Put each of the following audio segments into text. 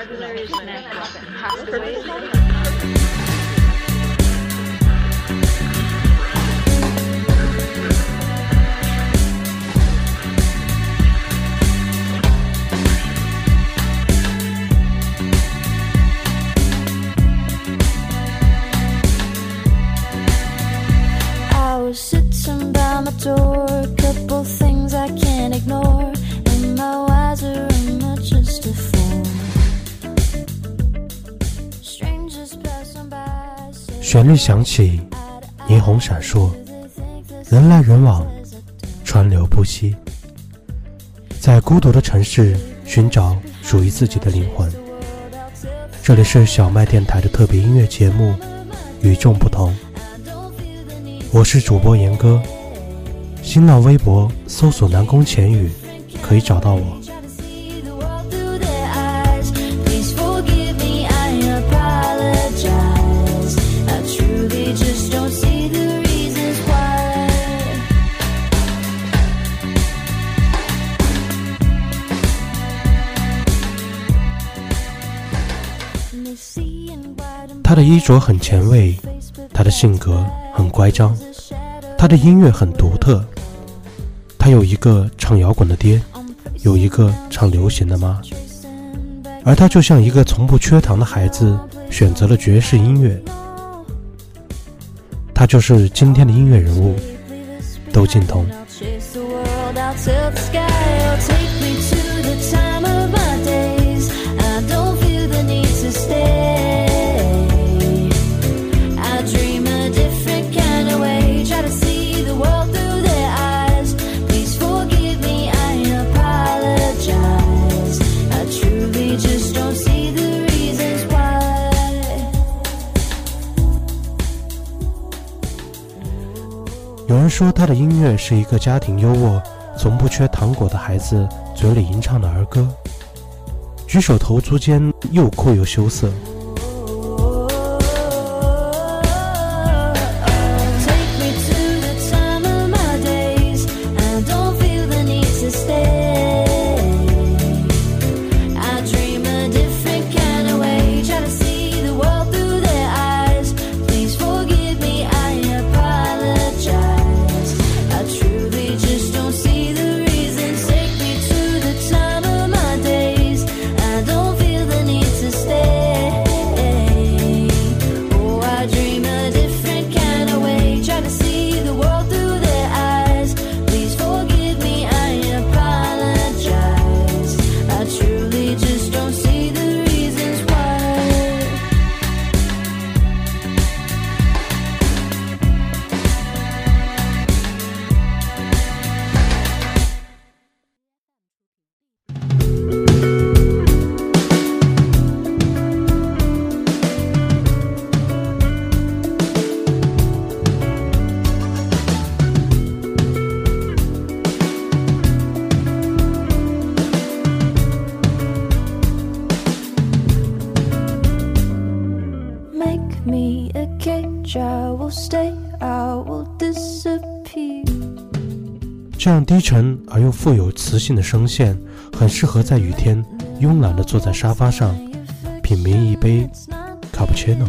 vocabulary is when that happens. 旋律响起，霓虹闪烁，人来人往，川流不息。在孤独的城市寻找属于自己的灵魂。这里是小麦电台的特别音乐节目《与众不同》，我是主播严哥。新浪微博搜索“南宫浅语”，可以找到我。他的衣着很前卫，他的性格很乖张，他的音乐很独特。他有一个唱摇滚的爹，有一个唱流行的妈，而他就像一个从不缺糖的孩子，选择了爵士音乐。他就是今天的音乐人物窦靖童。说他的音乐是一个家庭优渥、从不缺糖果的孩子嘴里吟唱的儿歌，举手投足间又酷又羞涩。i will stay i will disappear. 这样低沉而又富有磁性的声线很适合在雨天慵懒的坐在沙发上品茗一杯卡布奇诺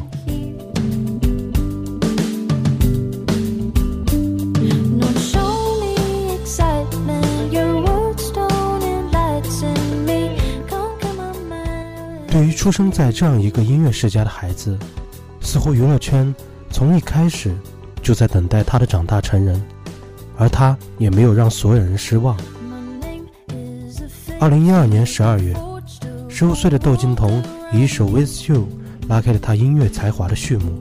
对于出生在这样一个音乐世家的孩子似乎娱乐圈从一开始就在等待他的长大成人，而他也没有让所有人失望。二零一二年十二月，十五岁的窦靖童以一首《With You》拉开了他音乐才华的序幕。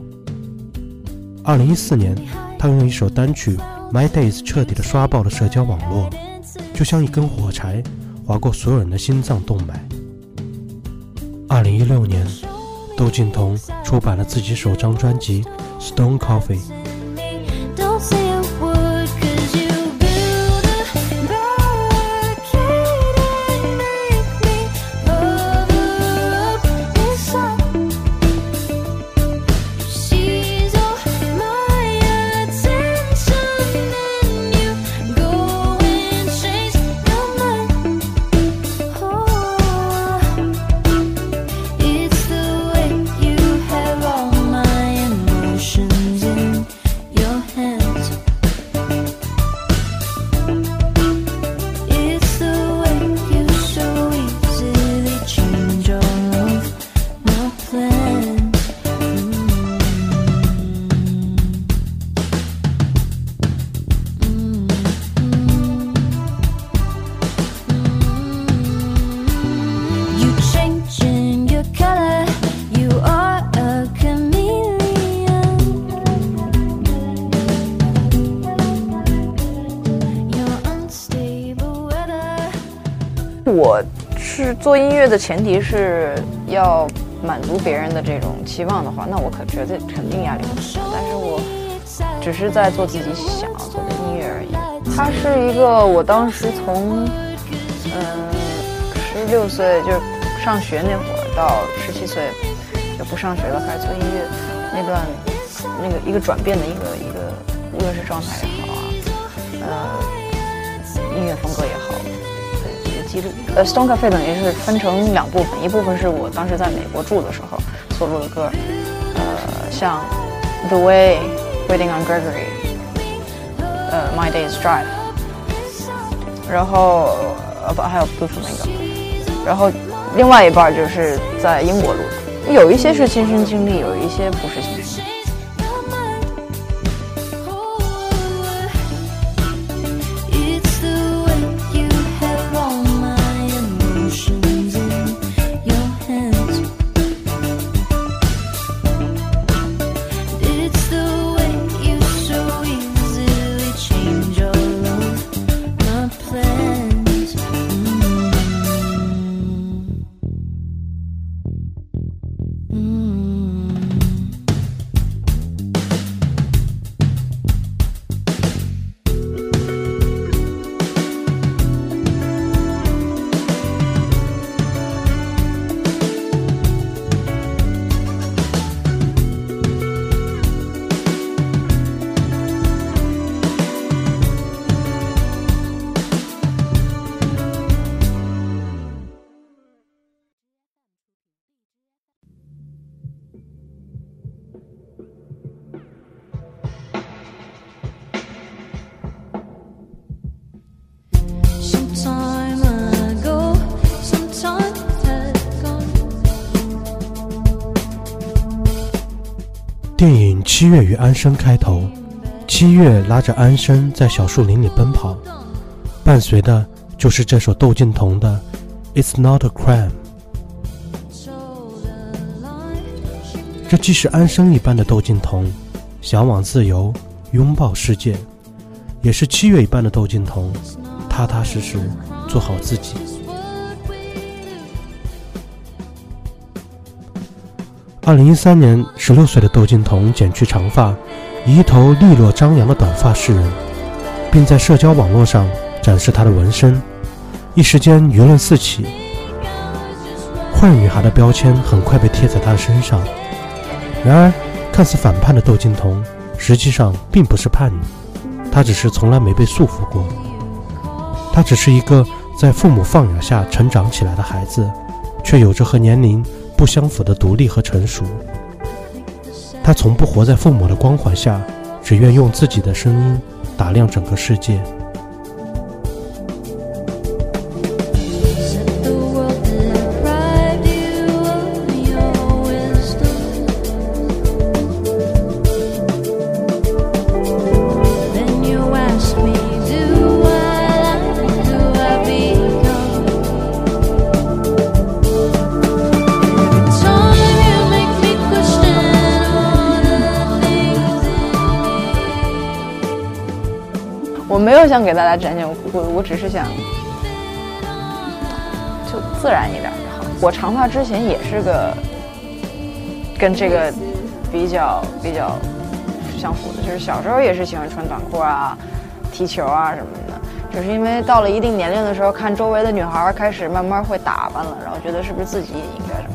二零一四年，他用一首单曲《My Days》彻底的刷爆了社交网络，就像一根火柴划过所有人的心脏动脉。二零一六年，窦靖童出版了自己首张专辑《Stone Coffee》。做音乐的前提是要满足别人的这种期望的话，那我可绝对肯定压力很大。但是我只是在做自己想要做的音乐而已。它是一个我当时从嗯十六岁就是上学那会儿到十七岁就不上学了，开始做音乐那段那个一个转变的一个一个，无论是状态也好啊，呃，音乐风格也好。记录，呃，Stone Cafe 等于是分成两部分，一部分是我当时在美国住的时候所录的歌，呃，像 The Way、Waiting on Gregory、呃 My Day is Drive，然后呃不还有 Blue Flamingo，然后另外一半就是在英国录的，有一些是亲身经历，有一些不是亲身经历。七月与安生》开头，七月拉着安生在小树林里奔跑，伴随的就是这首窦靖童的《It's Not a Crime》。这既是安生一般的窦靖童，向往自由，拥抱世界，也是七月一般的窦靖童，踏踏实实做好自己。二零一三年，十六岁的窦靖童剪去长发，以一头利落张扬的短发示人，并在社交网络上展示他的纹身，一时间舆论四起。坏女孩的标签很快被贴在他的身上。然而，看似反叛的窦靖童，实际上并不是叛逆，他只是从来没被束缚过。他只是一个在父母放养下成长起来的孩子，却有着和年龄不相符的独立和成熟。他从不活在父母的光环下，只愿用自己的声音打量整个世界。没有想给大家展现我我我只是想就自然一点就好。我长发之前也是个跟这个比较比较相符的，就是小时候也是喜欢穿短裤啊、踢球啊什么的。只是因为到了一定年龄的时候，看周围的女孩开始慢慢会打扮了，然后觉得是不是自己也应该这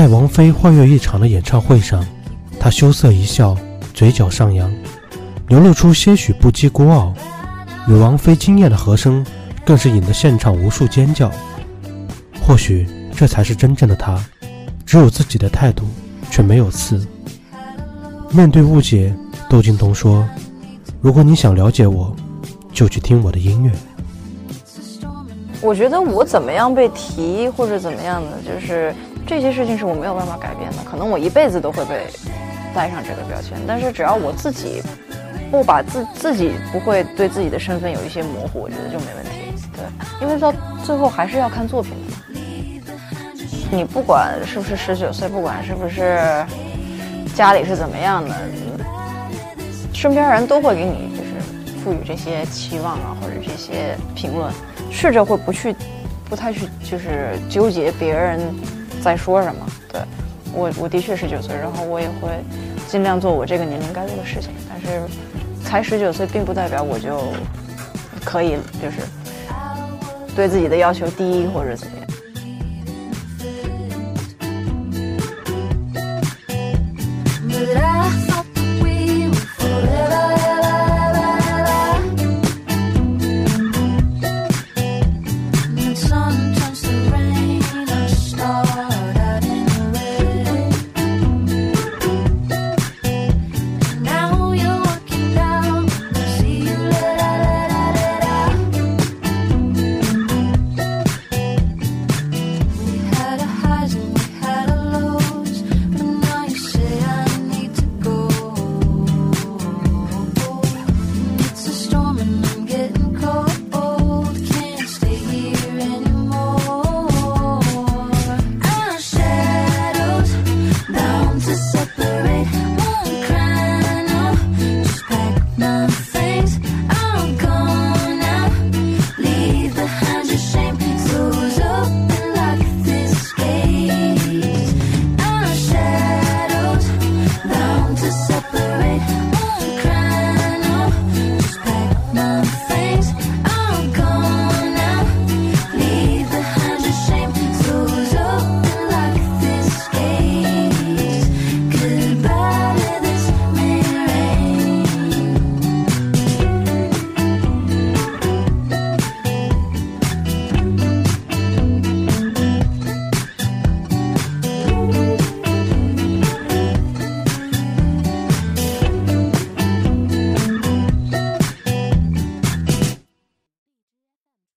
在王菲欢悦一场的演唱会上，她羞涩一笑，嘴角上扬，流露出些许不羁孤傲。与王菲惊艳的和声，更是引得现场无数尖叫。或许这才是真正的她，只有自己的态度，却没有刺。面对误解，窦靖童说：“如果你想了解我，就去听我的音乐。”我觉得我怎么样被提或者怎么样的，就是这些事情是我没有办法改变的，可能我一辈子都会被带上这个标签。但是只要我自己不把自自己不会对自己的身份有一些模糊，我觉得就没问题。对，因为到最后还是要看作品的。你不管是不是十九岁，不管是不是家里是怎么样的，身边人都会给你就是赋予这些期望啊，或者这些评论。试着会不去，不太去，就是纠结别人在说什么。对我我的确十九岁然后我也会尽量做我这个年龄该做的事情。但是才十九岁并不代表我就可以就是对自己的要求低或者怎么样。set